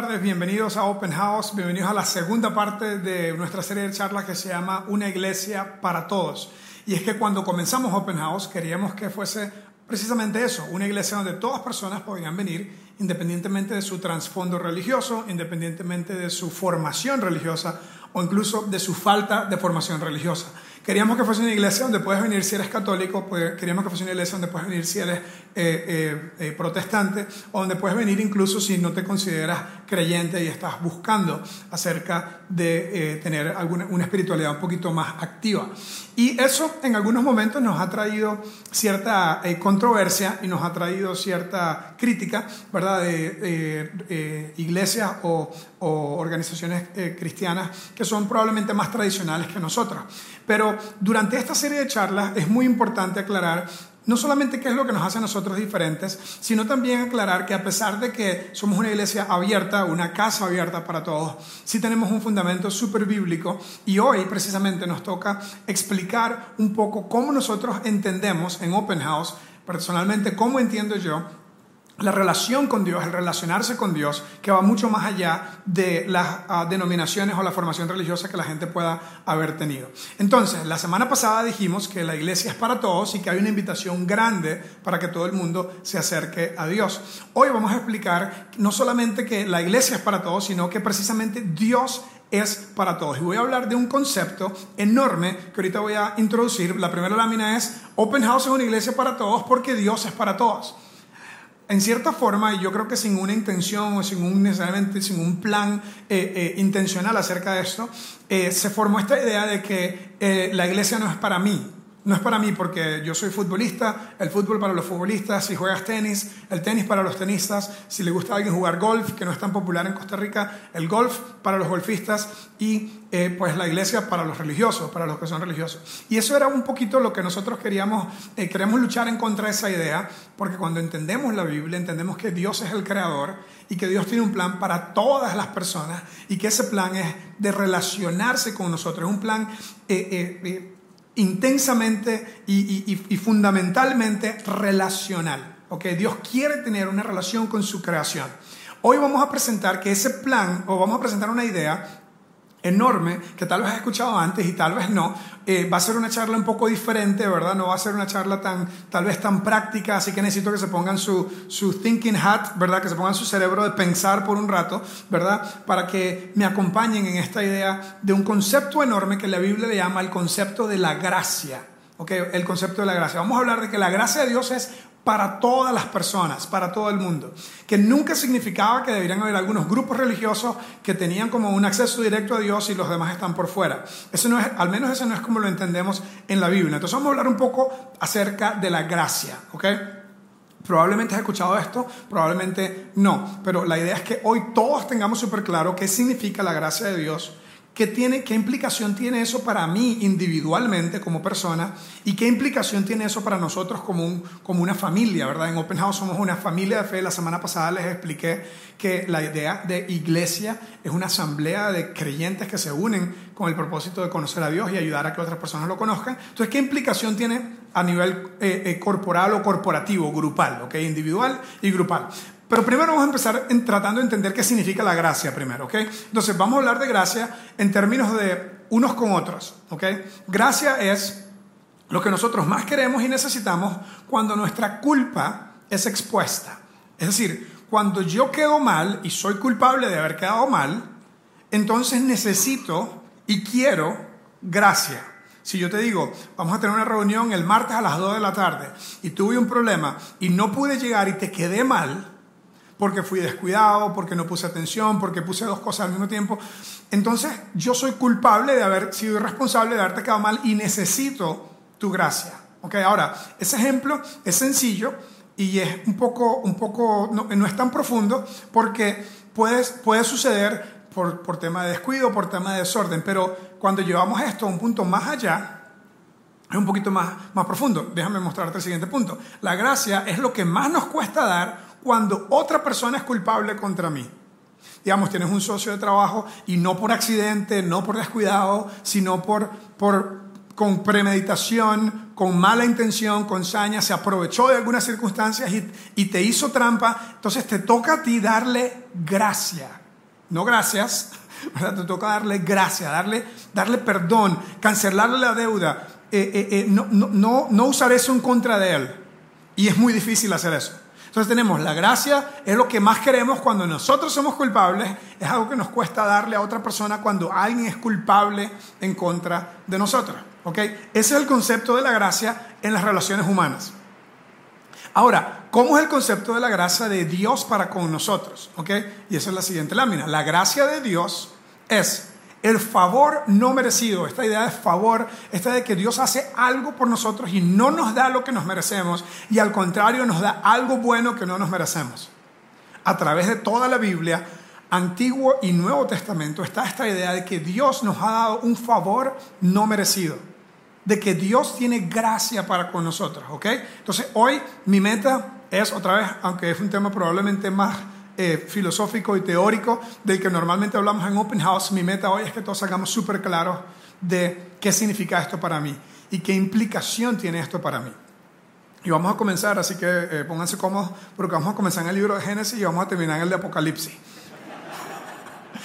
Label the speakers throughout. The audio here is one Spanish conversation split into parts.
Speaker 1: Tardes, bienvenidos a Open House, bienvenidos a la segunda parte de nuestra serie de charlas que se llama Una iglesia para todos. Y es que cuando comenzamos Open House queríamos que fuese precisamente eso, una iglesia donde todas personas podían venir independientemente de su trasfondo religioso, independientemente de su formación religiosa o incluso de su falta de formación religiosa. Queríamos que fuese una iglesia donde puedes venir si eres católico, pues, queríamos que fuese una iglesia donde puedes venir si eres eh, eh, eh, protestante, o donde puedes venir incluso si no te consideras creyente y estás buscando acerca de tener alguna, una espiritualidad un poquito más activa. Y eso en algunos momentos nos ha traído cierta controversia y nos ha traído cierta crítica, ¿verdad?, de iglesias o, o organizaciones cristianas que son probablemente más tradicionales que nosotros. Pero durante esta serie de charlas es muy importante aclarar no solamente qué es lo que nos hace a nosotros diferentes, sino también aclarar que a pesar de que somos una iglesia abierta, una casa abierta para todos, sí tenemos un fundamento súper bíblico y hoy precisamente nos toca explicar un poco cómo nosotros entendemos en Open House, personalmente cómo entiendo yo la relación con Dios, el relacionarse con Dios, que va mucho más allá de las ah, denominaciones o la formación religiosa que la gente pueda haber tenido. Entonces, la semana pasada dijimos que la iglesia es para todos y que hay una invitación grande para que todo el mundo se acerque a Dios. Hoy vamos a explicar no solamente que la iglesia es para todos, sino que precisamente Dios es para todos. Y voy a hablar de un concepto enorme que ahorita voy a introducir. La primera lámina es, Open House es una iglesia para todos porque Dios es para todos en cierta forma, y yo creo que sin una intención o sin un, necesariamente sin un plan eh, eh, intencional acerca de esto, eh, se formó esta idea de que la iglesia no es para mí, no es para mí porque yo soy futbolista, el fútbol para los futbolistas, si juegas tenis, el tenis para los tenistas, si le gusta a alguien jugar golf, que no es tan popular en Costa Rica, el golf para los golfistas y eh, pues la iglesia para los religiosos, para los que son religiosos. Y eso era un poquito lo que nosotros queríamos, eh, queremos luchar en contra de esa idea, porque cuando entendemos la Biblia, entendemos que Dios es el creador y que Dios tiene un plan para todas las personas y que ese plan es de relacionarse con nosotros, es un plan... Eh, intensamente y, fundamentalmente relacional. ¿okay? Dios quiere tener una relación con su creación. Hoy vamos a presentar que ese plan, o vamos a presentar una idea enorme que tal vez has escuchado antes y tal vez no. Eh, va a ser una charla un poco diferente, ¿verdad? No va a ser una charla tan, tal vez tan práctica, así que necesito que se pongan su, su thinking hat, ¿verdad? Que se pongan su cerebro de pensar por un rato, ¿verdad? Para que me acompañen en esta idea de un concepto enorme que la Biblia le llama el concepto de la gracia. ¿ok? El concepto de la gracia. Vamos a hablar de que la gracia de Dios es para todas las personas, para todo el mundo. Que nunca significaba que deberían haber algunos grupos religiosos que tenían como un acceso directo a Dios y los demás están por fuera. Eso no es, al menos eso no es como lo entendemos en la Biblia. Entonces vamos a hablar un poco acerca de la gracia, ¿ok? Probablemente has escuchado esto, probablemente no, pero la idea es que hoy todos tengamos súper claro qué significa la gracia de Dios ¿Qué, tiene, ¿Qué implicación tiene eso para mí individualmente como persona? ¿Y qué implicación tiene eso para nosotros como, un, como una familia? ¿verdad? En Open House somos una familia de fe. La semana pasada les expliqué que la idea de iglesia es una asamblea de creyentes que se unen con el propósito de conocer a Dios y ayudar a que otras personas lo conozcan. Entonces, ¿qué implicación tiene a nivel eh, eh, corporal o corporativo, grupal, ¿okay? individual y grupal? Pero primero vamos a empezar tratando de entender qué significa la gracia primero, ¿ok? Entonces vamos a hablar de gracia en términos de unos con otros, ¿ok? Gracia es lo que nosotros más queremos y necesitamos cuando nuestra culpa es expuesta. Es decir, cuando yo quedo mal y soy culpable de haber quedado mal, entonces necesito y quiero gracia. Si yo te digo, vamos a tener una reunión el martes a las 2 de la tarde y tuve un problema y no pude llegar y te quedé mal, porque fui descuidado, porque no puse atención, porque puse dos cosas al mismo tiempo. Entonces yo soy culpable de haber sido irresponsable, de haberte quedado mal y necesito tu gracia. Okay, ahora, ese ejemplo es sencillo y es un poco, un poco no, es tan profundo porque puede, puede suceder por, por tema de descuido, por tema de desorden, pero cuando llevamos esto a un punto más allá, es un poquito más, más profundo. Déjame mostrarte el siguiente punto. La gracia es lo que más nos cuesta dar cuando otra persona es culpable contra mí. Digamos, tienes un socio de trabajo y no por accidente, no por descuidado, sino por, por con premeditación, con mala intención, con saña, se aprovechó de algunas circunstancias y, y te hizo trampa, entonces te toca a ti darle gracia. No gracias, ¿verdad? te toca darle gracia, darle, darle perdón, cancelarle la deuda, eh, eh, eh, no, no, no usar eso en contra de él. Y es muy difícil hacer eso. Entonces tenemos la gracia, es lo que más queremos cuando nosotros somos culpables, es algo que nos cuesta darle a otra persona cuando alguien es culpable en contra de nosotros. ¿ok? Ese es el concepto de la gracia en las relaciones humanas. Ahora, ¿cómo es el concepto de la gracia de Dios para con nosotros? ¿ok? Y esa es la siguiente lámina. La gracia de Dios es el favor no merecido, esta idea de favor, esta de que Dios hace algo por nosotros y no nos da lo que nos merecemos y al contrario nos da algo bueno que no nos merecemos. A través de toda la Biblia, Antiguo y Nuevo Testamento, está esta idea de que Dios nos ha dado un favor no merecido, de que Dios tiene gracia para con nosotros, ¿ok? Entonces hoy mi meta es otra vez, aunque es un tema probablemente más eh, filosófico y teórico del que normalmente hablamos en Open House, mi meta hoy es que todos hagamos súper claros de qué significa esto para mí y qué implicación tiene esto para mí. Y vamos a comenzar, así que eh, pónganse cómodos, porque vamos a comenzar en el libro de Génesis y vamos a terminar en el de Apocalipsis.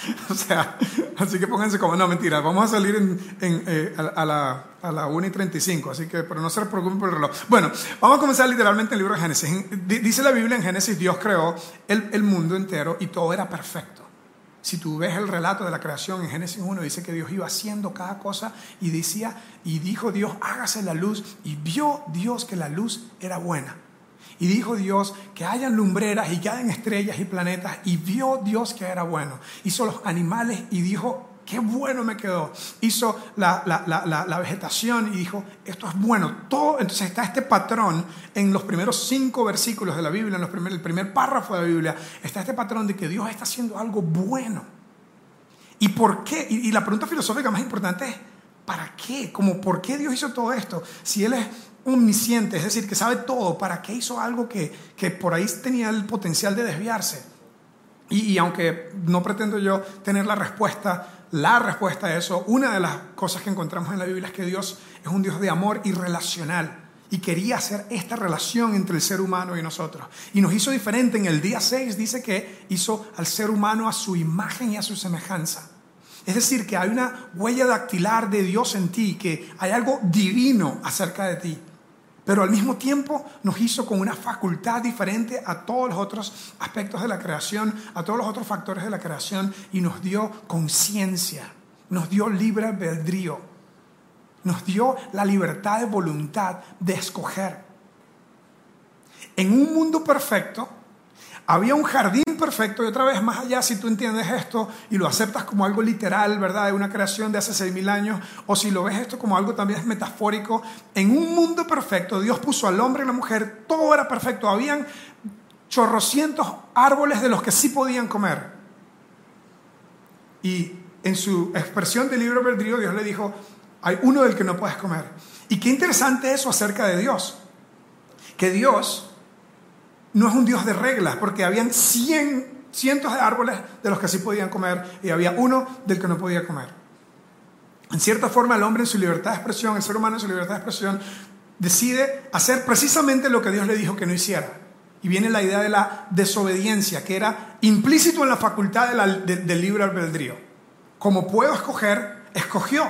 Speaker 1: o sea, así que pónganse como, no, mentira, vamos a salir eh, a, la, a la 1 y 35, así que, pero no se preocupen por el reloj. Bueno, vamos a comenzar literalmente el libro de Génesis. Dice la Biblia en Génesis, Dios creó el, el mundo entero y todo era perfecto. Si tú ves el relato de la creación en Génesis 1, dice que Dios iba haciendo cada cosa y decía, y dijo Dios, hágase la luz, y vio Dios que la luz era buena. Y dijo Dios que hayan lumbreras y que hayan estrellas y planetas. Y vio Dios que era bueno. Hizo los animales y dijo, qué bueno me quedó. Hizo la, la, vegetación y dijo, esto es bueno. Todo, entonces está este patrón en los primeros cinco versículos de la Biblia, en los primer, el primer párrafo de la Biblia, está este patrón de que Dios está haciendo algo bueno. ¿Y por qué? Y la pregunta filosófica más importante es, ¿para qué? Como, ¿por qué Dios hizo todo esto? Si Él es omnisciente, es decir, que sabe todo, ¿para qué hizo algo que, que por ahí tenía el potencial de desviarse? Y, aunque no pretendo yo tener la respuesta, la respuesta a eso, una de las cosas que encontramos en la Biblia es que Dios es un Dios de amor y relacional. Y quería hacer esta relación entre el ser humano y nosotros. Y nos hizo diferente. En el día 6 dice que hizo al ser humano a su imagen y a su semejanza. Es decir, que hay una huella dactilar de Dios en ti, que hay algo divino acerca de ti pero al mismo tiempo nos hizo con una facultad diferente a todos los otros aspectos de la creación, a todos los otros factores de la creación y nos dio conciencia, nos dio libre albedrío, nos dio la libertad de voluntad de escoger. En un mundo perfecto, había un jardín perfecto y otra vez más allá, si tú entiendes esto y lo aceptas como algo literal, ¿verdad? De una creación de hace 6.000 años, o si lo ves esto como algo también metafórico, en un mundo perfecto Dios puso al hombre y la mujer, todo era perfecto, habían chorrocientos árboles de los que sí podían comer. Y en su expresión del libro albedrío Dios le dijo, hay uno del que no puedes comer. Y qué interesante eso acerca de Dios, que Dios no es un Dios de reglas, porque habían cien, cientos de árboles de los que sí podían comer y había uno del que no podía comer. En cierta forma, el hombre en su libertad de expresión, el ser humano en su libertad de expresión, decide hacer precisamente lo que Dios le dijo que no hiciera. Y viene la idea de la desobediencia, que era implícito en la facultad del libre albedrío. Como puedo escoger, escogió.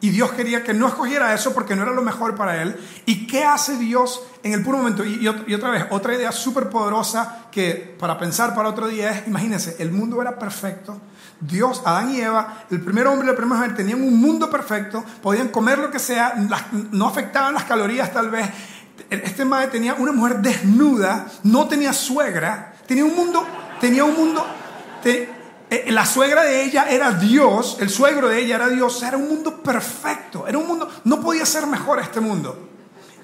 Speaker 1: Y Dios quería que no escogiera eso porque no era lo mejor para él. ¿Y qué hace Dios en el puro momento? Y, otra vez, otra idea súper poderosa que para pensar para otro día es, imagínense, el mundo era perfecto. Dios, Adán y Eva, el primer hombre y la primera mujer tenían un mundo perfecto, podían comer lo que sea, no afectaban las calorías tal vez. Este madre tenía una mujer desnuda, no tenía suegra, tenía un mundo, tenía un mundo, eh, la suegra de ella era Dios, el suegro de ella era Dios, era un mundo perfecto, era un mundo, no podía ser mejor este mundo.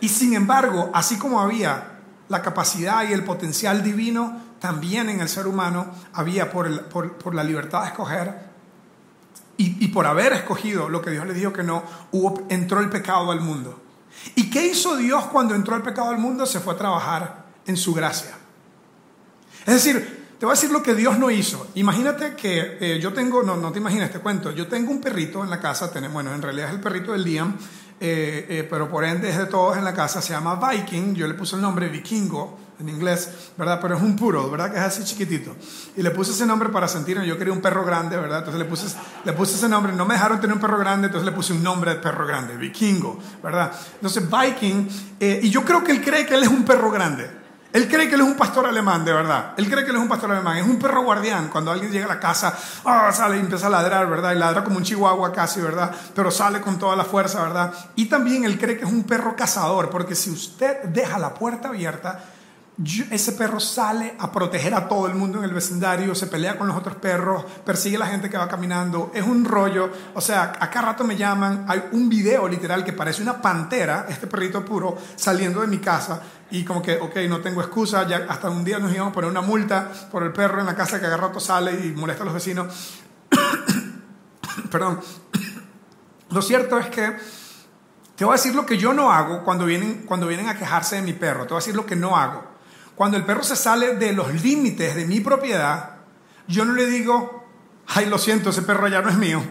Speaker 1: Y sin embargo, así como había la capacidad y el potencial divino, también en el ser humano había por, la libertad de escoger y, por haber escogido lo que Dios le dijo que no, entró el pecado al mundo. ¿Y qué hizo Dios cuando entró el pecado al mundo? Se fue a trabajar en su gracia. Es decir, te voy a decir lo que Dios no hizo. Imagínate que eh, yo tengo, no, no te imaginas, te cuento, yo tengo un perrito en la casa, bueno, en realidad es el perrito del día, eh, eh, pero por ende es de todos en la casa, se llama Viking, yo le puse el nombre vikingo en inglés, ¿verdad? Pero es un puro, ¿verdad? Que es así chiquitito. Y le puse ese nombre para sentirme, yo quería un perro grande, ¿verdad? Entonces le puse, le puse ese nombre, no me dejaron tener un perro grande, entonces le puse un nombre de perro grande, vikingo, ¿verdad? Entonces Viking, eh, y yo creo que él cree que él es un perro grande. Él cree que él es un pastor alemán, de verdad. Él cree que él es un pastor alemán. Es un perro guardián. Cuando alguien llega a la casa, ah, sale y empieza a ladrar, ¿verdad? Y ladra como un chihuahua casi, ¿verdad? Pero sale con toda la fuerza, ¿verdad? Y también él cree que es un perro cazador, porque si usted deja la puerta abierta, ese perro sale a proteger a todo el mundo en el vecindario, se pelea con los otros perros, persigue a la gente que va caminando, es un rollo. O sea, acá rato me llaman, hay un video literal que parece una pantera, este perrito puro, saliendo de mi casa y como que, ok, no tengo excusa, ya hasta un día nos íbamos a poner una multa por el perro en la casa que a rato sale y molesta a los vecinos. Perdón. Lo cierto es que te voy a decir lo que yo no hago cuando vienen, cuando vienen a quejarse de mi perro, te voy a decir lo que no hago. Cuando el perro se sale de los límites de mi propiedad, yo no le digo, ay, lo siento, ese perro ya no es mío.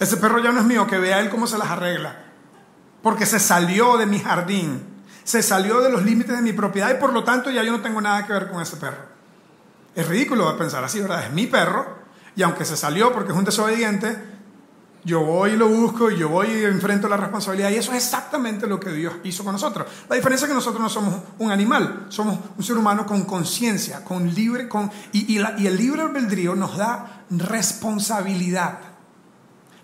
Speaker 1: Ese perro ya no es mío, que vea él cómo se las arregla. Porque se salió de mi jardín, se salió de los límites de mi propiedad y por lo tanto ya yo no tengo nada que ver con ese perro. Es ridículo pensar así, ¿verdad? Es mi perro y aunque se salió porque es un desobediente, yo voy y lo busco yo voy y enfrento la responsabilidad. Y eso es exactamente lo que Dios hizo con nosotros. La diferencia es que nosotros no somos un animal, somos un ser humano con conciencia, con libre, con, y, y el libre albedrío nos da responsabilidad.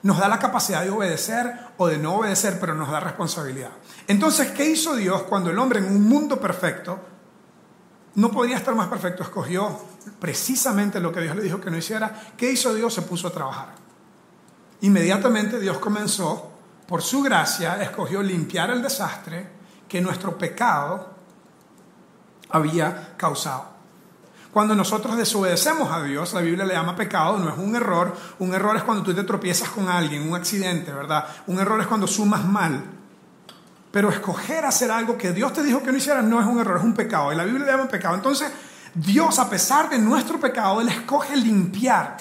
Speaker 1: Nos da la capacidad de obedecer o de no obedecer, pero nos da responsabilidad. Entonces, ¿qué hizo Dios cuando el hombre en un mundo perfecto no podía estar más perfecto? Escogió precisamente lo que Dios le dijo que no hiciera. ¿Qué hizo Dios? Se puso a trabajar. Inmediatamente Dios comenzó, por su gracia, escogió limpiar el desastre que nuestro pecado había causado. Cuando nosotros desobedecemos a Dios, la Biblia le llama pecado, no es un error. Un error es cuando tú te tropiezas con alguien, un accidente, ¿verdad? Un error es cuando sumas mal. Pero escoger hacer algo que Dios te dijo que no hicieras no es un error, es un pecado. Y la Biblia le llama pecado. Entonces, Dios, a pesar de nuestro pecado, Él escoge limpiar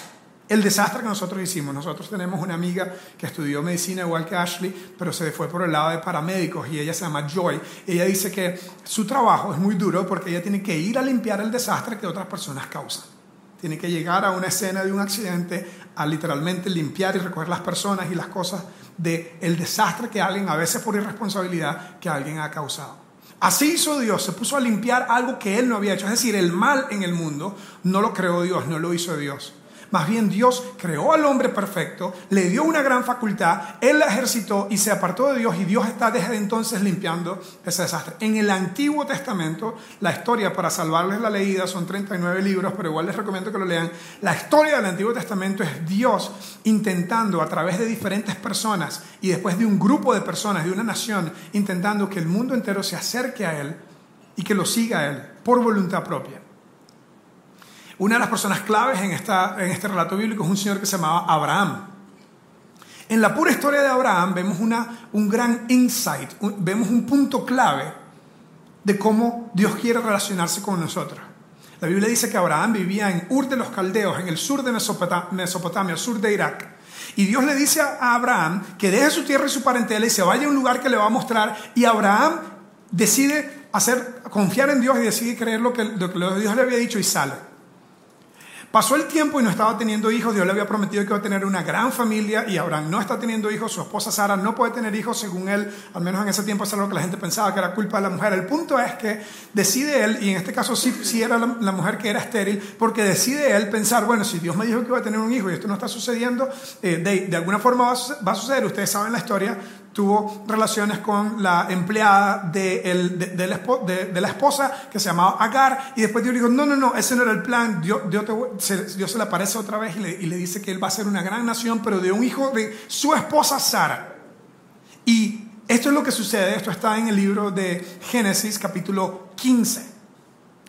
Speaker 1: el desastre que nosotros hicimos. Nosotros tenemos una amiga que estudió medicina igual que Ashley, pero se fue por el lado de paramédicos y ella se llama Joy. Ella dice que su trabajo es muy duro porque ella tiene que ir a limpiar el desastre que otras personas causan. Tiene que llegar a una escena de un accidente a literalmente limpiar y recoger las personas y las cosas del el desastre que alguien, a veces por irresponsabilidad, que alguien ha causado. Así hizo Dios, se puso a limpiar algo que él no había hecho. Es decir, el mal en el mundo no lo creó Dios, no lo hizo Dios. Más bien Dios creó al hombre perfecto, le dio una gran facultad, él la ejercitó y se apartó de Dios y Dios está desde entonces limpiando ese desastre. En el Antiguo Testamento, la historia, para salvarles la leída, son 39 libros, pero igual les recomiendo que lo lean. La historia del Antiguo Testamento es Dios intentando a través de diferentes personas y después de un grupo de personas, de una nación, intentando que el mundo entero se acerque a Él y que lo siga Él por voluntad propia. Una de las personas claves en, este relato bíblico es un señor que se llamaba Abraham. En la pura historia de Abraham vemos un gran insight, vemos un punto clave de cómo Dios quiere relacionarse con nosotros. La Biblia dice que Abraham vivía en Ur de los Caldeos, en el sur de Mesopotamia, sur de Irak. Y Dios le dice a Abraham que deje su tierra y su parentela y se vaya a un lugar que le va a mostrar. Y Abraham decide hacer, confiar en Dios y decide creer lo que, lo que Dios le había dicho y sale. Pasó el tiempo y no estaba teniendo hijos. Dios le había prometido que iba a tener una gran familia y Abraham no está teniendo hijos. Su esposa Sara no puede tener hijos según él. Al menos en ese tiempo es algo que la gente pensaba que era culpa de la mujer. El punto es que decide él, y en este caso sí, sí era la, mujer que era estéril, porque decide él pensar, bueno, si Dios me dijo que iba a tener un hijo y esto no está sucediendo, eh, de, de, alguna forma va a, va a suceder. Ustedes saben la historia tuvo relaciones con la empleada de, de, la, esposa que se llamaba Agar y después Dios dijo, no, no, no, ese no era el plan, Dios, Dios, se, le aparece otra vez y le, y le, dice que él va a ser una gran nación, pero de un hijo de su esposa Sara. Y esto es lo que sucede, esto está en el libro de Génesis capítulo 15.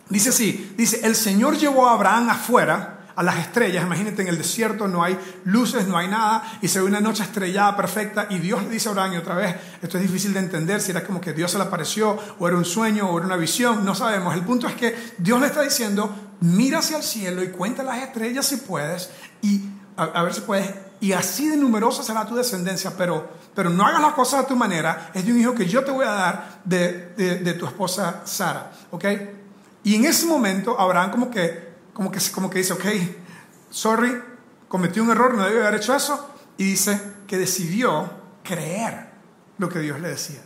Speaker 1: Dice así, dice, el Señor llevó a Abraham afuera a las estrellas. Imagínate en el desierto, no hay luces, no hay nada, y se ve una noche estrellada perfecta, y Dios le dice a Abraham, y otra vez, esto es difícil de entender, si era como que Dios se le apareció, o era un sueño, o era una visión, no sabemos. El punto es que Dios le está diciendo, mira hacia el cielo y cuenta las estrellas si puedes, y a, ver si puedes y así de numerosa será tu descendencia, pero, pero no hagas las cosas a tu manera, es de un hijo que yo te voy a dar de, de, tu esposa Sara, ¿ok? Y en ese momento Abraham como que, como que, como que dice, ok, sorry, cometí un error, no debía haber hecho eso, y dice que decidió creer lo que Dios le decía.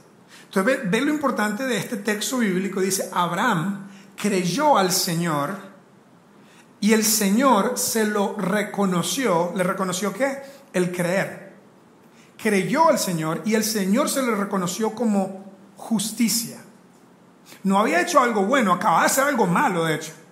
Speaker 1: Entonces ve, ve lo importante de este texto bíblico, dice, Abraham creyó al Señor, y el Señor se lo reconoció. ¿Le reconoció qué? El creer. Creyó al Señor y el Señor se le reconoció como justicia. No había hecho algo bueno, acababa de hacer algo malo, de hecho.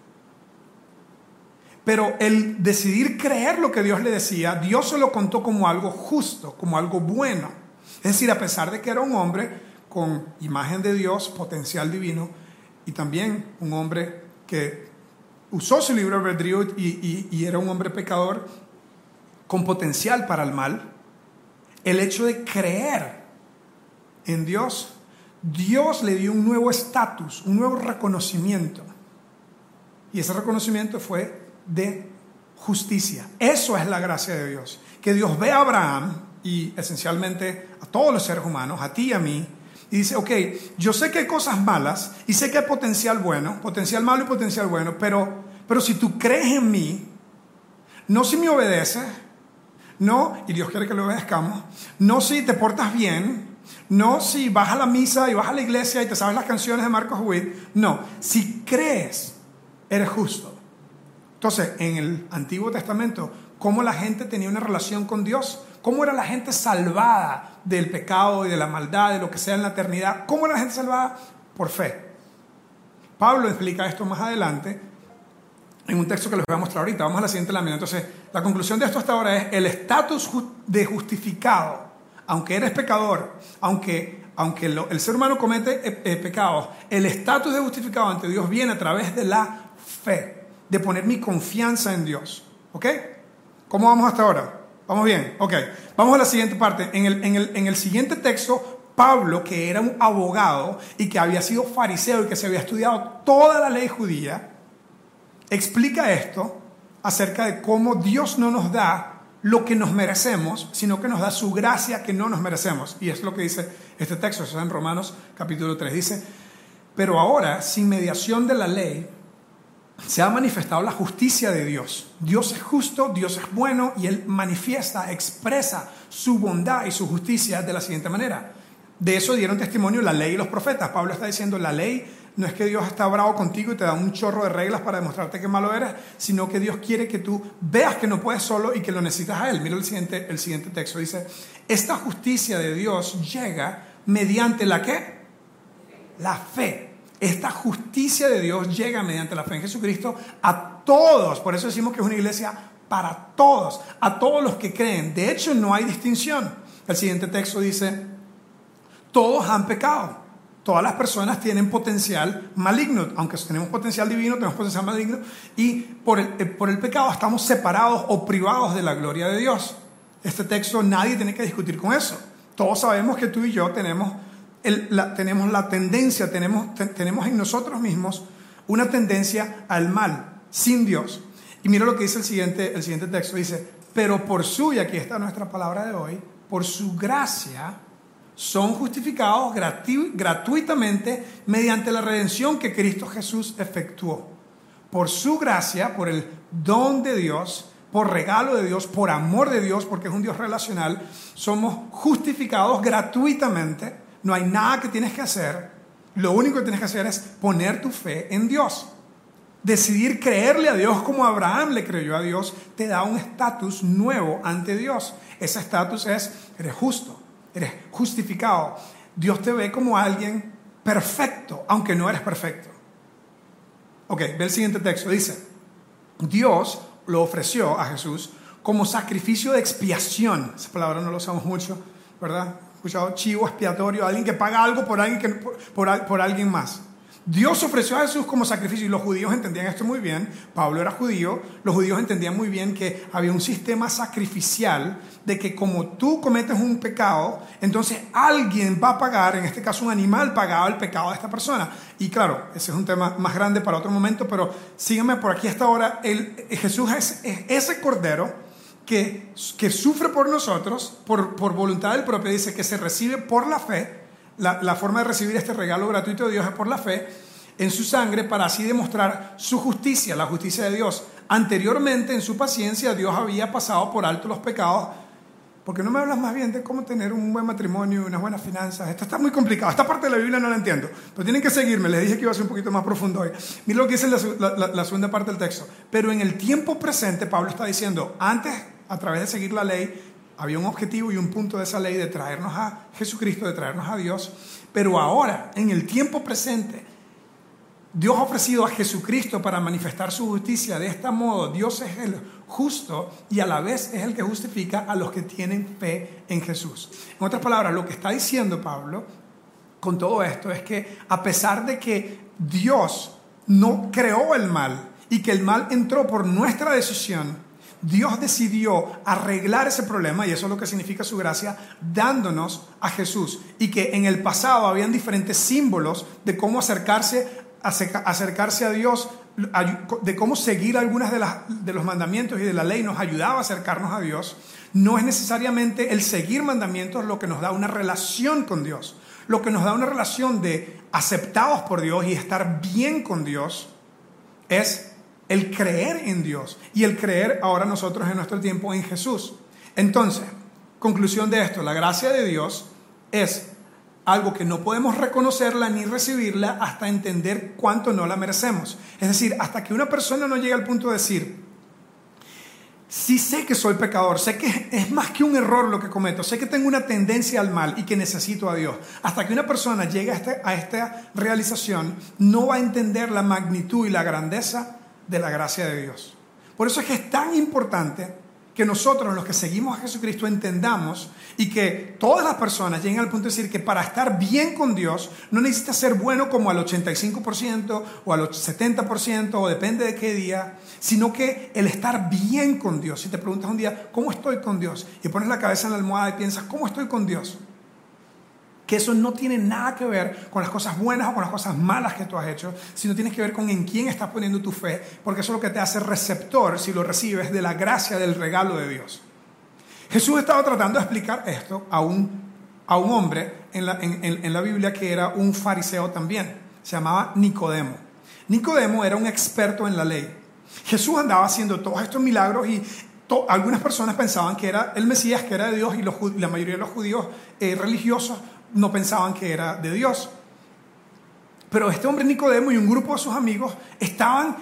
Speaker 1: Pero el decidir creer lo que Dios le decía, Dios se lo contó como algo justo, como algo bueno. Es decir, a pesar de que era un hombre con imagen de Dios, potencial divino, y también un hombre que usó su libro albedrío y, y, era un hombre pecador con potencial para el mal, el hecho de creer en Dios, Dios le dio un nuevo estatus, un nuevo reconocimiento. Y ese reconocimiento fue de justicia. Eso es la gracia de Dios. Que Dios ve a Abraham y esencialmente a todos los seres humanos, a ti y a mí, y dice, ok, yo sé que hay cosas malas y sé que hay potencial bueno, potencial malo y potencial bueno, pero, pero si tú crees en mí, no si me obedeces, no, y Dios quiere que lo obedezcamos, no si te portas bien, no si vas a la misa y vas a la iglesia y te sabes las canciones de Marcos Witt, no, si crees, eres justo. Entonces, en el Antiguo Testamento, ¿cómo la gente tenía una relación con Dios? ¿Cómo era la gente salvada del pecado y de la maldad, de lo que sea en la eternidad? ¿Cómo era la gente salvada? Por fe. Pablo explica esto más adelante en un texto que les voy a mostrar ahorita. Vamos a la siguiente lámina. Entonces, la conclusión de esto hasta ahora es el estatus de justificado, aunque eres pecador, aunque, aunque el ser humano comete eh, eh, pecados, el estatus de justificado ante Dios viene a través de la fe, de poner mi confianza en Dios. ¿Ok? ¿Cómo vamos hasta ahora? ¿Vamos bien? Ok. Vamos a la siguiente parte. En el, en, el, en el, siguiente texto, Pablo, que era un abogado y que había sido fariseo y que se había estudiado toda la ley judía, explica esto acerca de cómo Dios no nos da lo que nos merecemos, sino que nos da su gracia que no nos merecemos. Y es lo que dice este texto, eso es en Romanos capítulo 3. Dice, pero ahora, sin mediación de la ley, se ha manifestado la justicia de Dios. Dios es justo, Dios es bueno y Él manifiesta, expresa su bondad y su justicia de la siguiente manera. De eso dieron testimonio la ley y los profetas. Pablo está diciendo, la ley no es que Dios está bravo contigo y te da un chorro de reglas para demostrarte que malo eres, sino que Dios quiere que tú veas que no puedes solo y que lo necesitas a Él. Mira el siguiente, el siguiente texto. Dice, esta justicia de Dios llega mediante la qué? La fe. Esta justicia de Dios llega mediante la fe en Jesucristo a todos. Por eso decimos que es una iglesia para todos, a todos los que creen. De hecho, no hay distinción. El siguiente texto dice, todos han pecado. Todas las personas tienen potencial maligno, aunque tenemos potencial divino, tenemos potencial maligno, y por el, eh, por el pecado estamos separados o privados de la gloria de Dios. Este texto nadie tiene que discutir con eso. Todos sabemos que tú y yo tenemos la, tenemos la tendencia, tenemos, tenemos en nosotros mismos una tendencia al mal, sin Dios. Y mira lo que dice el siguiente, el siguiente texto, dice, pero por su, y aquí está nuestra palabra de hoy, por su gracia son justificados gratuitamente mediante la redención que Cristo Jesús efectuó. Por su gracia, por el don de Dios, por regalo de Dios, por amor de Dios, porque es un Dios relacional, somos justificados gratuitamente no hay nada que tienes que hacer. Lo único que tienes que hacer es poner tu fe en Dios. Decidir creerle a Dios como Abraham le creyó a Dios te da un estatus nuevo ante Dios. Ese estatus es, eres justo, eres justificado. Dios te ve como alguien perfecto, aunque no eres perfecto. Ok, ve el siguiente texto. Dice, Dios lo ofreció a Jesús como sacrificio de expiación. Esa palabra no lo usamos mucho, ¿verdad? Escuchado chivo expiatorio, alguien que paga algo por alguien, que, por, por alguien más. Dios ofreció a Jesús como sacrificio y los judíos entendían esto muy bien. Pablo era judío, los judíos entendían muy bien que había un sistema sacrificial de que como tú cometes un pecado, entonces alguien va a pagar, en este caso un animal pagaba el pecado de esta persona. Y claro, ese es un tema más grande para otro momento, pero síganme por aquí hasta ahora. El, Jesús es ese cordero que, que sufre por nosotros, por, por voluntad del propio, dice que se recibe por la fe, la, la forma de recibir este regalo gratuito de Dios es por la fe, en su sangre para así demostrar su justicia, la justicia de Dios. Anteriormente, en su paciencia, Dios había pasado por alto los pecados. Porque no me hablas más bien de cómo tener un buen matrimonio y unas buenas finanzas. Esto está muy complicado. Esta parte de la Biblia no la entiendo. Pero tienen que seguirme. Les dije que iba a ser un poquito más profundo hoy. Mira lo que dice la, la segunda parte del texto. Pero en el tiempo presente, Pablo está diciendo, antes, a través de seguir la ley, había un objetivo y un punto de esa ley de traernos a Jesucristo, de traernos a Dios. Pero ahora, en el tiempo presente, Dios ha ofrecido a Jesucristo para manifestar su justicia. De este modo, Dios es el justo y a la vez es el que justifica a los que tienen fe en Jesús. En otras palabras, lo que está diciendo Pablo con todo esto es que a pesar de que Dios no creó el mal y que el mal entró por nuestra decisión, Dios decidió arreglar ese problema, y eso es lo que significa su gracia, dándonos a Jesús. Y que en el pasado habían diferentes símbolos de cómo acercarse a Dios, de cómo seguir algunas de, de los mandamientos y de la ley nos ayudaba a acercarnos a Dios, no es necesariamente el seguir mandamientos lo que nos da una relación con Dios. Lo que nos da una relación de aceptados por Dios y estar bien con Dios es el creer en Dios y el creer ahora nosotros en nuestro tiempo en Jesús. Entonces, conclusión de esto, la gracia de Dios es algo que no podemos reconocerla ni recibirla hasta entender cuánto no la merecemos. Es decir, hasta que una persona no llegue al punto de decir, sí sé que soy pecador, sé que es más que un error lo que cometo, sé que tengo una tendencia al mal y que necesito a Dios. Hasta que una persona llegue a, este, a esta realización, no va a entender la magnitud y la grandeza de la gracia de Dios. Por eso es que es tan importante que nosotros los que seguimos a Jesucristo entendamos y que todas las personas lleguen al punto de decir que para estar bien con Dios no necesita ser bueno como al 85% o al 70% o depende de qué día, sino que el estar bien con Dios. Si te preguntas un día, ¿cómo estoy con Dios? Y pones la cabeza en la almohada y piensas, ¿cómo estoy con Dios? Que eso no tiene nada que ver con las cosas buenas o con las cosas malas que tú has hecho, sino tiene que ver con en quién estás poniendo tu fe, porque eso es lo que te hace receptor, si lo recibes, de la gracia del regalo de Dios. Jesús estaba tratando de explicar esto a un, a un hombre en la, en la Biblia que era un fariseo también, se llamaba Nicodemo. Nicodemo era un experto en la ley. Jesús andaba haciendo todos estos milagros y algunas personas pensaban que era el Mesías, que era de Dios, y la mayoría de los judíos eh, religiosos no pensaban que era de Dios. Pero este hombre Nicodemo y un grupo de sus amigos estaban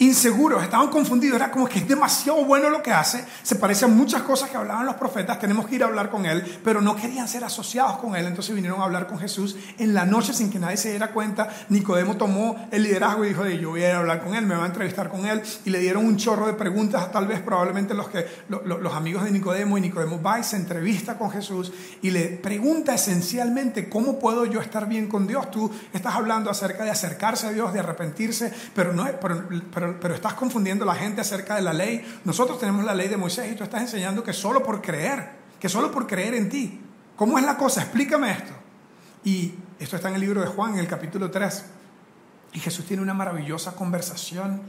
Speaker 1: inseguros, estaban confundidos, era como que es demasiado bueno lo que hace, se parece a muchas cosas que hablaban los profetas, tenemos que ir a hablar con él, pero no querían ser asociados con él, entonces vinieron a hablar con Jesús en la noche sin que nadie se diera cuenta, Nicodemo tomó el liderazgo y dijo, yo voy a ir a hablar con él, me voy a entrevistar con él, y le dieron un chorro de preguntas, tal vez probablemente los, que, los amigos de Nicodemo, y Nicodemo va y se entrevista con Jesús y le pregunta esencialmente, ¿cómo puedo yo estar bien con Dios? Tú estás hablando acerca de acercarse a Dios, de arrepentirse, pero no pero pero, estás confundiendo a la gente acerca de la ley. Nosotros tenemos la ley de Moisés y tú estás enseñando que solo por creer, que solo por creer en ti. ¿Cómo es la cosa? Explícame esto. Y esto está en el libro de Juan, en el capítulo 3. Y Jesús tiene una maravillosa conversación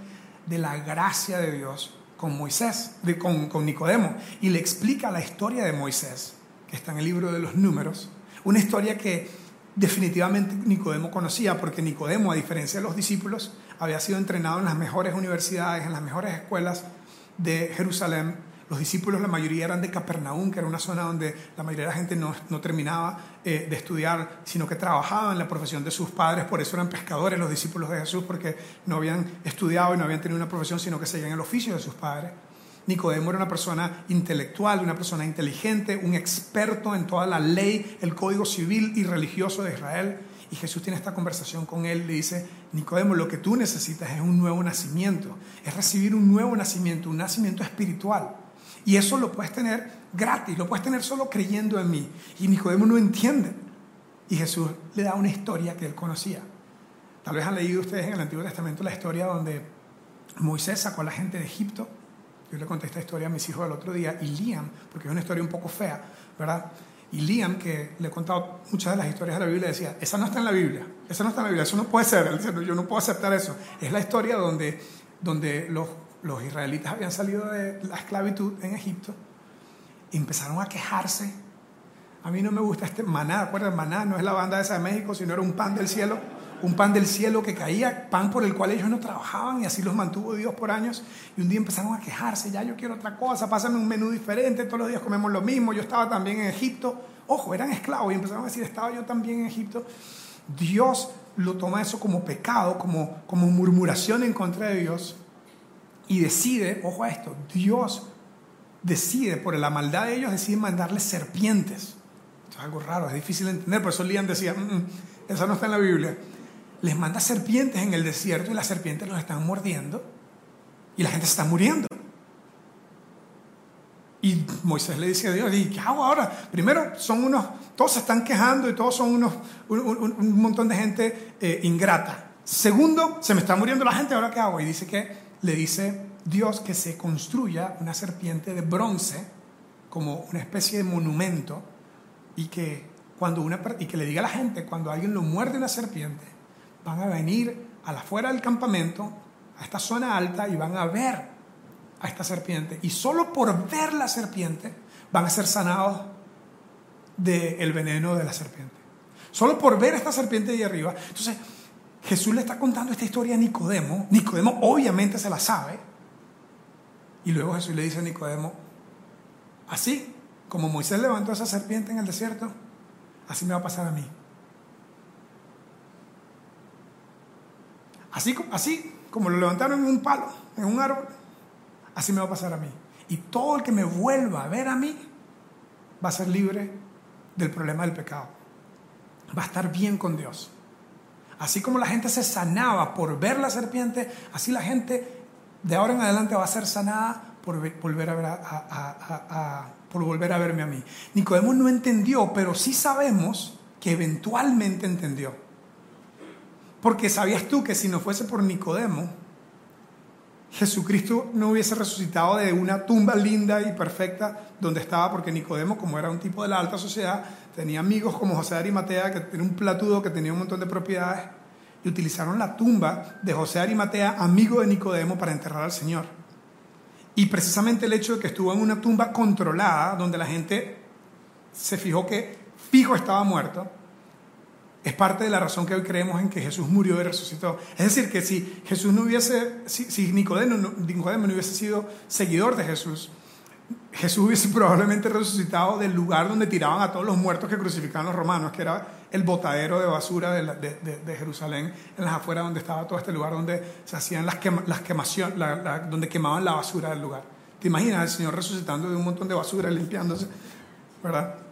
Speaker 1: de la gracia de Dios con Moisés, de, con, con Nicodemo, y le explica la historia de Moisés, que está en el libro de los números, una historia que definitivamente Nicodemo conocía, porque Nicodemo, a diferencia de los discípulos, había sido entrenado en las mejores universidades, en las mejores escuelas de Jerusalén. Los discípulos, la mayoría eran de Capernaum, que era una zona donde la mayoría de la gente no, no terminaba eh, de estudiar, sino que trabajaban en la profesión de sus padres, por eso eran pescadores los discípulos de Jesús, porque no habían estudiado y no habían tenido una profesión, sino que seguían el oficio de sus padres. Nicodemo era una persona intelectual, una persona inteligente, un experto en toda la ley, el código civil y religioso de Israel. Y Jesús tiene esta conversación con él le dice, Nicodemo, lo que tú necesitas es un nuevo nacimiento, es recibir un nuevo nacimiento, un nacimiento espiritual. Y eso lo puedes tener gratis, lo puedes tener solo creyendo en mí. Y Nicodemo no entiende. Y Jesús le da una historia que él conocía. Tal vez han leído ustedes en el Antiguo Testamento la historia donde Moisés sacó a la gente de Egipto. Yo le conté esta historia a mis hijos el otro día y Liam, porque es una historia un poco fea, ¿verdad? Y Liam, que le he contado muchas de las historias de la Biblia, decía, esa no está en la Biblia, esa no está en la Biblia, eso no puede ser, yo no puedo aceptar eso. Es la historia donde, donde los los israelitas habían salido de la esclavitud en Egipto y empezaron a quejarse. A mí no me gusta este maná, ¿acuerdan? Maná no es la banda esa de México, sino era un pan del cielo, un pan del cielo que caía, pan por el cual ellos no trabajaban y así los mantuvo Dios por años. Y un día empezaron a quejarse, ya yo quiero otra cosa, pásame un menú diferente, todos los días comemos lo mismo, yo estaba también en Egipto. Ojo, eran esclavos y empezaron a decir, estaba yo también en Egipto. Dios lo toma eso como pecado, como, como murmuración en contra de Dios y decide, ojo a esto, Dios decide, por la maldad de ellos, decide mandarles serpientes. es algo raro, es difícil de entender, por eso Lian decía, mm, mm, eso no está en la Biblia. Les manda serpientes en el desierto y las serpientes los están mordiendo y la gente se está muriendo. Y Moisés le dice a Dios, ¿y qué hago ahora? Primero, son unos, todos se están quejando y todos son unos, un, montón de gente eh, ingrata. Segundo, se me está muriendo la gente, ¿ahora qué hago? Y dice que le dice Dios que se construya una serpiente de bronce como una especie de monumento y que, cuando una, y que le diga a la gente, cuando alguien lo muerde una serpiente, van a venir a la fuera del campamento, a esta zona alta y van a ver a esta serpiente. Y solo por ver la serpiente van a ser sanados del veneno de la serpiente. Solo por ver a esta serpiente de arriba. Entonces, Jesús le está contando esta historia a Nicodemo. Nicodemo obviamente se la sabe. Y luego Jesús le dice a Nicodemo, así como Moisés levantó esa serpiente en el desierto, así me va a pasar a mí. Así, así como lo levantaron en un palo, en un árbol, así me va a pasar a mí. Y todo el que me vuelva a ver a mí va a ser libre del problema del pecado. Va a estar bien con Dios. Así como la gente se sanaba por ver la serpiente, así la gente de ahora en adelante va a ser sanada por volver a, ver por volver a verme a mí. Nicodemo no entendió, pero sí sabemos que eventualmente entendió. Porque sabías tú que si no fuese por Nicodemo, Jesucristo no hubiese resucitado de una tumba linda y perfecta donde estaba, porque Nicodemo, como era un tipo de la alta sociedad, tenía amigos como José Arimatea, que era un platudo que tenía un montón de propiedades, y utilizaron la tumba de José Arimatea, amigo de Nicodemo, para enterrar al Señor. Y precisamente el hecho de que estuvo en una tumba controlada, donde la gente se fijó que fijo estaba muerto, es parte de la razón que hoy creemos en que Jesús murió y resucitó. Es decir, que si Jesús no hubiese, si, Nicodemo, Nicodemo no hubiese sido seguidor de Jesús, Jesús hubiese probablemente resucitado del lugar donde tiraban a todos los muertos que crucificaban los romanos, que era el botadero de basura de, Jerusalén, en las afueras donde estaba todo este lugar donde se hacían las, las quemaciones, donde quemaban la basura del lugar. ¿Te imaginas el Señor resucitando de un montón de basura, limpiándose? ¿Verdad?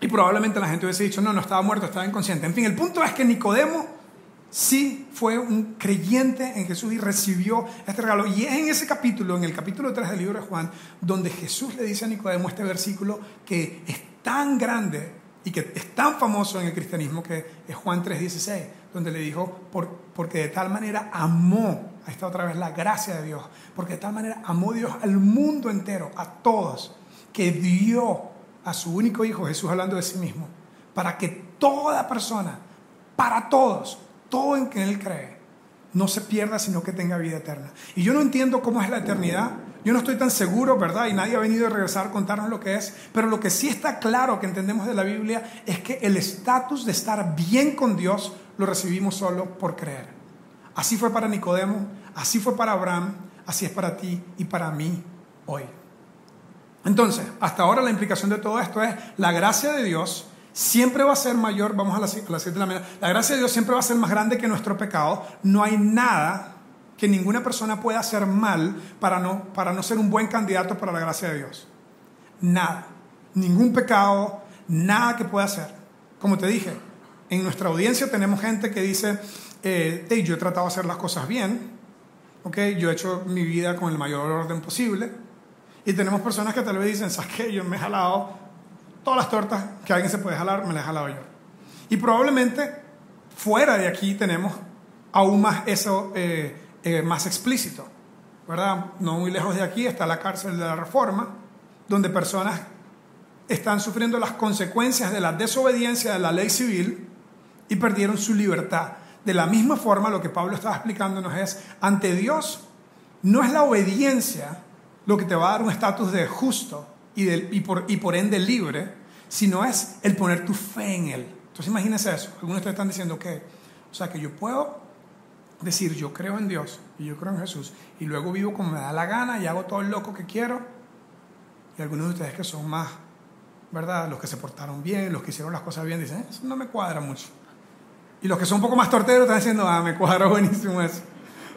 Speaker 1: Y probablemente la gente hubiese dicho, no, no estaba muerto, estaba inconsciente. En fin, el punto es que Nicodemo sí fue un creyente en Jesús y recibió este regalo. Y es en ese capítulo, en el capítulo 3 del libro de Juan, donde Jesús le dice a Nicodemo este versículo que es tan grande y que es tan famoso en el cristianismo que es Juan 3:16, donde le dijo, porque de tal manera amó, ahí está otra vez la gracia de Dios, porque de tal manera amó Dios al mundo entero, a todos, que dio a su único Hijo, Jesús hablando de sí mismo, para que toda persona, para todos, todo en que Él cree, no se pierda, sino que tenga vida eterna. Y yo no entiendo cómo es la eternidad. Yo no estoy tan seguro, ¿verdad? Y nadie ha venido a regresar a contarnos lo que es. Pero lo que sí está claro que entendemos de la Biblia es que el estatus de estar bien con Dios lo recibimos solo por creer. Así fue para Nicodemo, así fue para Abraham, así es para ti y para mí hoy. Entonces, hasta ahora la implicación de todo esto es la gracia de Dios siempre va a ser mayor, vamos a la, a de la mañana, la gracia de Dios siempre va a ser más grande que nuestro pecado. No hay nada que ninguna persona pueda hacer mal para no, para no ser un buen candidato para la gracia de Dios. Nada. Ningún pecado, nada que pueda hacer. Como te dije, en nuestra audiencia tenemos gente que dice, eh, yo he tratado de hacer las cosas bien, okay, yo he hecho mi vida con el mayor orden posible. Y tenemos personas que tal vez dicen, ¿sabes qué? Yo me he jalado todas las tortas que alguien se puede jalar, me las he jalado yo. Y probablemente fuera de aquí tenemos aún más eso eh, eh, más explícito, ¿verdad? No muy lejos de aquí está la cárcel de la Reforma, donde personas están sufriendo las consecuencias de la desobediencia de la ley civil y perdieron su libertad. De la misma forma, lo que Pablo estaba explicándonos es, ante Dios, no es la obediencia lo que te va a dar un estatus de justo y, del, y, por, y por ende libre, sino es el poner tu fe en Él. Entonces imagínense eso. Algunos de ustedes están diciendo que, o sea, que yo puedo decir yo creo en Dios y yo creo en Jesús y luego vivo como me da la gana y hago todo el loco que quiero. Y algunos de ustedes que son más, ¿verdad? Los que se portaron bien, los que hicieron las cosas bien, dicen, eso no me cuadra mucho. Y los que son un poco más torteros están diciendo, ah, me cuadra buenísimo eso.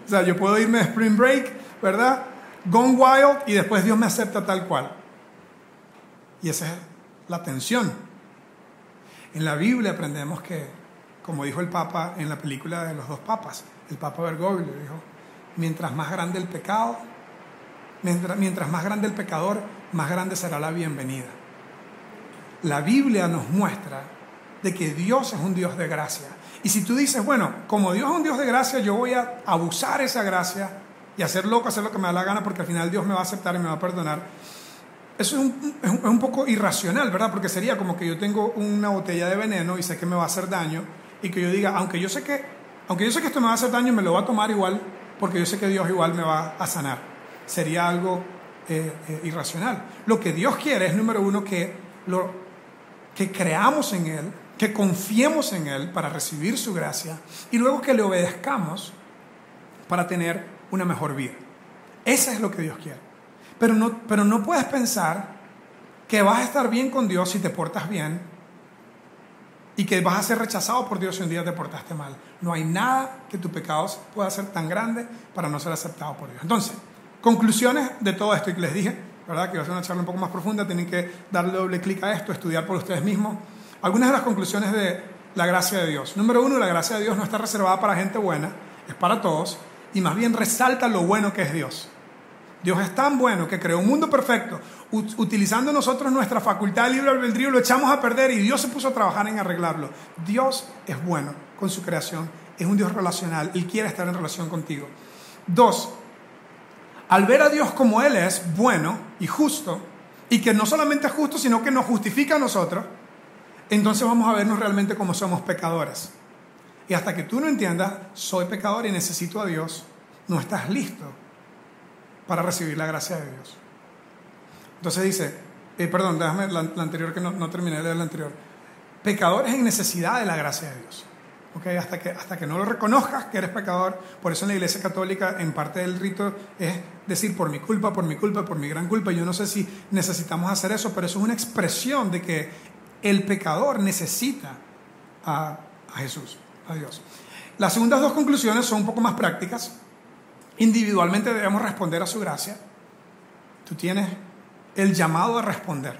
Speaker 1: O sea, yo puedo irme de Spring Break, ¿verdad? Gone Wild y después Dios me acepta tal cual. Y esa es la tensión. En la Biblia aprendemos que, como dijo el Papa en la película de los dos papas, el Papa Bergoglio dijo, mientras más grande el pecado, mientras, mientras más grande el pecador, más grande será la bienvenida. La Biblia nos muestra de que Dios es un Dios de gracia. Y si tú dices, bueno, como Dios es un Dios de gracia, yo voy a abusar esa gracia y hacer loco, hacer lo que me da la gana, porque al final Dios me va a aceptar y me va a perdonar. Eso es un, es un, poco irracional, ¿verdad? Porque sería como que yo tengo una botella de veneno y sé que me va a hacer daño y que yo diga, aunque yo sé que, aunque yo sé que esto me va a hacer daño, me lo va a tomar igual porque yo sé que Dios igual me va a sanar. Sería algo eh, eh, irracional. Lo que Dios quiere es, número uno, que, lo, que creamos en Él, que confiemos en Él para recibir su gracia y luego que le obedezcamos para tener una mejor vida. Eso es lo que Dios quiere. Pero no, pero no puedes pensar que vas a estar bien con Dios si te portas bien y que vas a ser rechazado por Dios si un día te portaste mal. No hay nada que tu pecado pueda ser tan grande para no ser aceptado por Dios. Entonces, conclusiones de todo esto que les dije, ¿verdad? Que va a ser una charla un poco más profunda, tienen que darle doble clic a esto, estudiar por ustedes mismos. Algunas de las conclusiones de la gracia de Dios. Número uno, la gracia de Dios no está reservada para gente buena, es para todos, y más bien resalta lo bueno que es Dios. Dios es tan bueno que creó un mundo perfecto, utilizando nosotros nuestra facultad de libre albedrío, lo echamos a perder y Dios se puso a trabajar en arreglarlo. Dios es bueno con su creación, es un Dios relacional, Él quiere estar en relación contigo. Dos, al ver a Dios como Él es bueno y justo, y que no solamente es justo, sino que nos justifica a nosotros, entonces vamos a vernos realmente como somos pecadores. Y hasta que tú no entiendas, soy pecador y necesito a Dios, no estás listo para recibir la gracia de Dios. Entonces dice, eh, perdón, déjame la, anterior que no, terminé de leer la anterior. Pecadores en necesidad de la gracia de Dios. Okay, hasta, que, hasta que no lo reconozcas que eres pecador, por eso en la iglesia católica, en parte del rito, es decir, por mi culpa, por mi culpa, por mi gran culpa. Yo no sé si necesitamos hacer eso, pero eso es una expresión de que el pecador necesita a Jesús. Dios. Las segundas dos conclusiones son un poco más prácticas. Individualmente debemos responder a su gracia. Tú tienes el llamado a responder.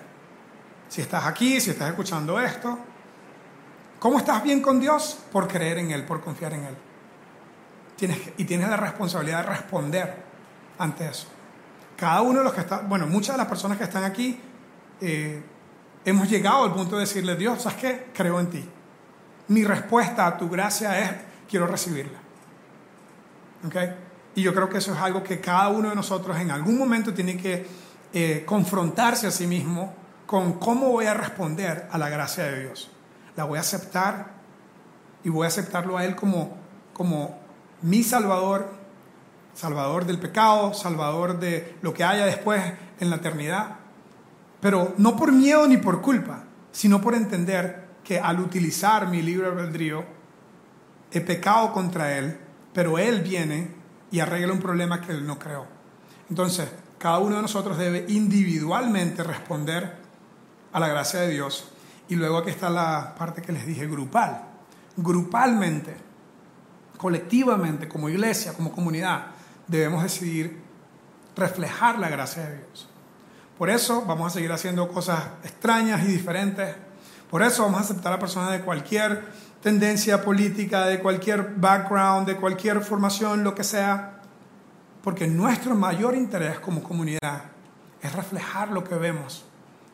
Speaker 1: Si estás aquí, si estás escuchando esto, ¿cómo estás bien con Dios? Por creer en Él, por confiar en Él. Tienes, y tienes la responsabilidad de responder ante eso. Cada uno de los que está, bueno, muchas de las personas que están aquí, eh, hemos llegado al punto de decirle, Dios, ¿sabes qué? Creo en ti mi respuesta a tu gracia es, quiero recibirla. ¿Ok? Y yo creo que eso es algo que cada uno de nosotros en algún momento tiene que eh, confrontarse a sí mismo con cómo voy a responder a la gracia de Dios. La voy a aceptar y voy a aceptarlo a Él como, como mi Salvador, Salvador del pecado, Salvador de lo que haya después en la eternidad. Pero no por miedo ni por culpa, sino por entender que al utilizar mi libre albedrío he pecado contra Él, pero Él viene y arregla un problema que Él no creó. Entonces, cada uno de nosotros debe individualmente responder a la gracia de Dios. Y luego aquí está la parte que les dije, grupal. Grupalmente, colectivamente, como iglesia, como comunidad, debemos decidir reflejar la gracia de Dios. Por eso vamos a seguir haciendo cosas extrañas y diferentes por eso vamos a aceptar a personas de cualquier tendencia política, de cualquier background, de cualquier formación, lo que sea, porque nuestro mayor interés como comunidad es reflejar lo que vemos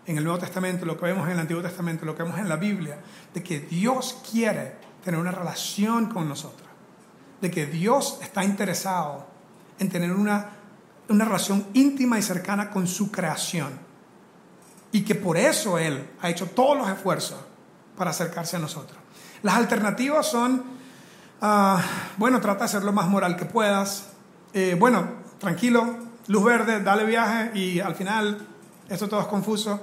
Speaker 1: en el Nuevo Testamento, lo que vemos en el Antiguo Testamento, lo que vemos en la Biblia, de que Dios quiere tener una relación con nosotros, de que Dios está interesado en tener una, una relación íntima y cercana con su creación y que por eso Él ha hecho todos los esfuerzos para acercarse a nosotros. Las alternativas son, ah, bueno, trata de ser lo más moral que puedas, eh, bueno, tranquilo, luz verde, dale viaje y al final esto todo es confuso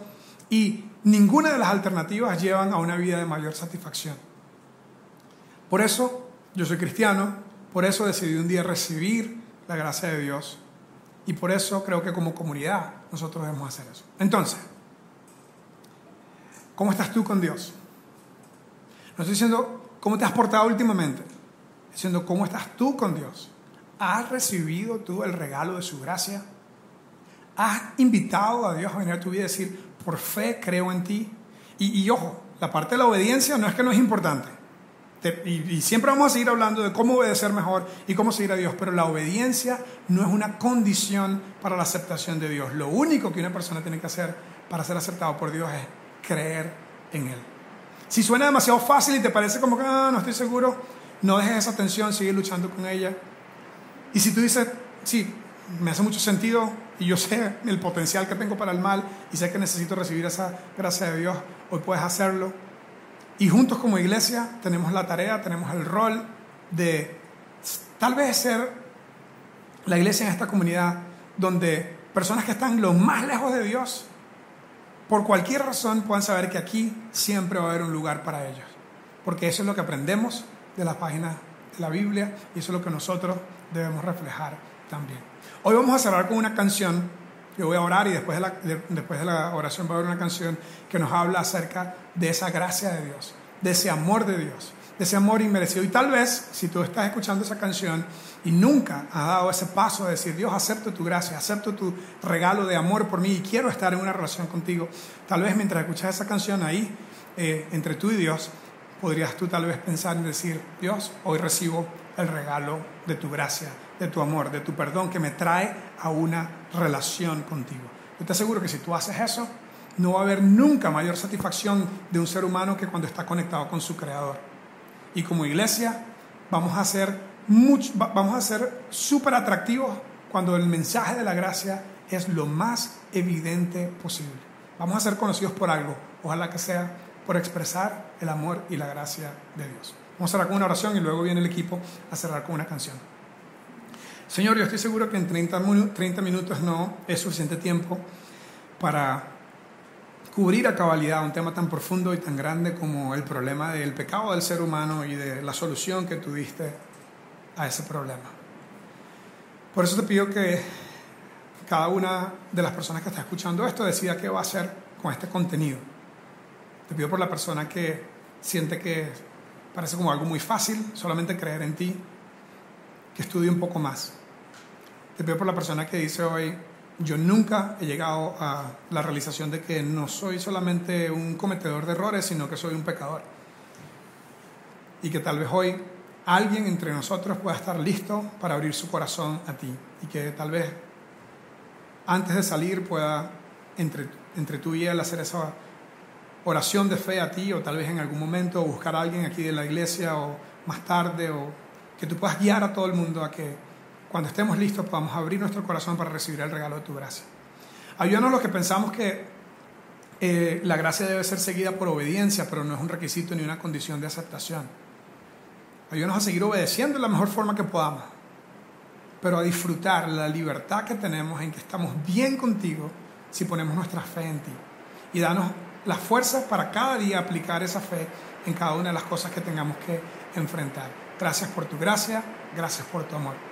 Speaker 1: y ninguna de las alternativas llevan a una vida de mayor satisfacción. Por eso yo soy cristiano, por eso decidí un día recibir la gracia de Dios y por eso creo que como comunidad nosotros debemos hacer eso. Entonces, ¿cómo estás tú con Dios? No estoy diciendo cómo te has portado últimamente, estoy diciendo cómo estás tú con Dios. ¿Has recibido tú el regalo de su gracia? ¿Has invitado a Dios a venir a tu vida y decir, por fe creo en ti? Y, y ojo, la parte de la obediencia no es que no es importante. y, siempre vamos a seguir hablando de cómo obedecer mejor y cómo seguir a Dios, pero la obediencia no es una condición para la aceptación de Dios. Lo único que una persona tiene que hacer para ser aceptado por Dios es creer en Él. Si suena demasiado fácil y te parece como que ah, no estoy seguro, no dejes esa tensión, sigue luchando con ella. Y si tú dices, sí, me hace mucho sentido y yo sé el potencial que tengo para el mal y sé que necesito recibir esa gracia de Dios, hoy puedes hacerlo. Y juntos como iglesia tenemos la tarea, tenemos el rol de tal vez ser la iglesia en esta comunidad donde personas que están lo más lejos de Dios, por cualquier razón puedan saber que aquí siempre va a haber un lugar para ellos. Porque eso es lo que aprendemos de las páginas de la Biblia y eso es lo que nosotros debemos reflejar también. Hoy vamos a cerrar con una canción. Yo voy a orar y después de la, después de la oración va a haber una canción que nos habla acerca de esa gracia de Dios, de ese amor de Dios, de ese amor inmerecido. Y tal vez, si tú estás escuchando esa canción y nunca has dado ese paso de decir, Dios, acepto tu gracia, acepto tu regalo de amor por mí y quiero estar en una relación contigo, tal vez mientras escuchas esa canción ahí, eh, entre tú y Dios, podrías tú tal vez pensar y decir, Dios, hoy recibo el regalo de tu gracia, de tu amor, de tu perdón que me trae a una relación contigo. Yo te aseguro que si tú haces eso, no va a haber nunca mayor satisfacción de un ser humano que cuando está conectado con su creador. Y como iglesia vamos a ser mucho, vamos a ser súper atractivos cuando el mensaje de la gracia es lo más evidente posible. Vamos a ser conocidos por algo, ojalá que sea por expresar el amor y la gracia de Dios. Vamos a cerrar con una oración y luego viene el equipo a cerrar con una canción. Señor, yo estoy seguro que en 30, 30 minutos no es suficiente tiempo para cubrir a cabalidad un tema tan profundo y tan grande como el problema del pecado del ser humano y de la solución que tú diste a ese problema. Por eso te pido que cada una de las personas que está escuchando esto decida qué va a hacer con este contenido. Te pido por la persona que siente que parece como algo muy fácil, solamente creer en ti, que estudie un poco más. Te pido por la persona que dice hoy, yo nunca he llegado a la realización de que no soy solamente un cometedor de errores, sino que soy un pecador. Y que tal vez hoy alguien entre nosotros pueda estar listo para abrir su corazón a ti. Y que tal vez antes de salir pueda entre, entre tú y él hacer esa oración de fe a ti, o tal vez en algún momento buscar a alguien aquí de la iglesia, o más tarde, o que tú puedas guiar a todo el mundo a que cuando estemos listos podamos abrir nuestro corazón para recibir el regalo de tu gracia. Ayúdanos los que pensamos que eh, la gracia debe ser seguida por obediencia, pero no es un requisito ni una condición de aceptación. Ayúdanos a seguir obedeciendo de la mejor forma que podamos, pero a disfrutar la libertad que tenemos en que estamos bien contigo si ponemos nuestra fe en ti. Y danos las fuerzas para cada día aplicar esa fe en cada una de las cosas que tengamos que enfrentar. Gracias por tu gracia, gracias por tu amor.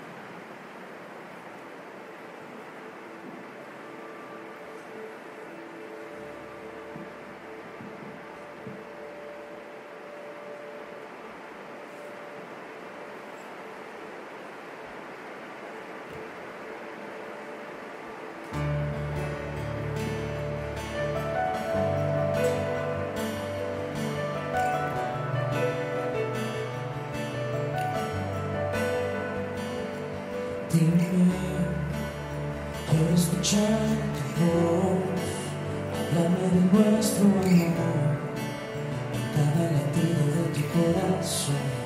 Speaker 2: llanto, háblame de nuestro amor, cada latido de tu corazón.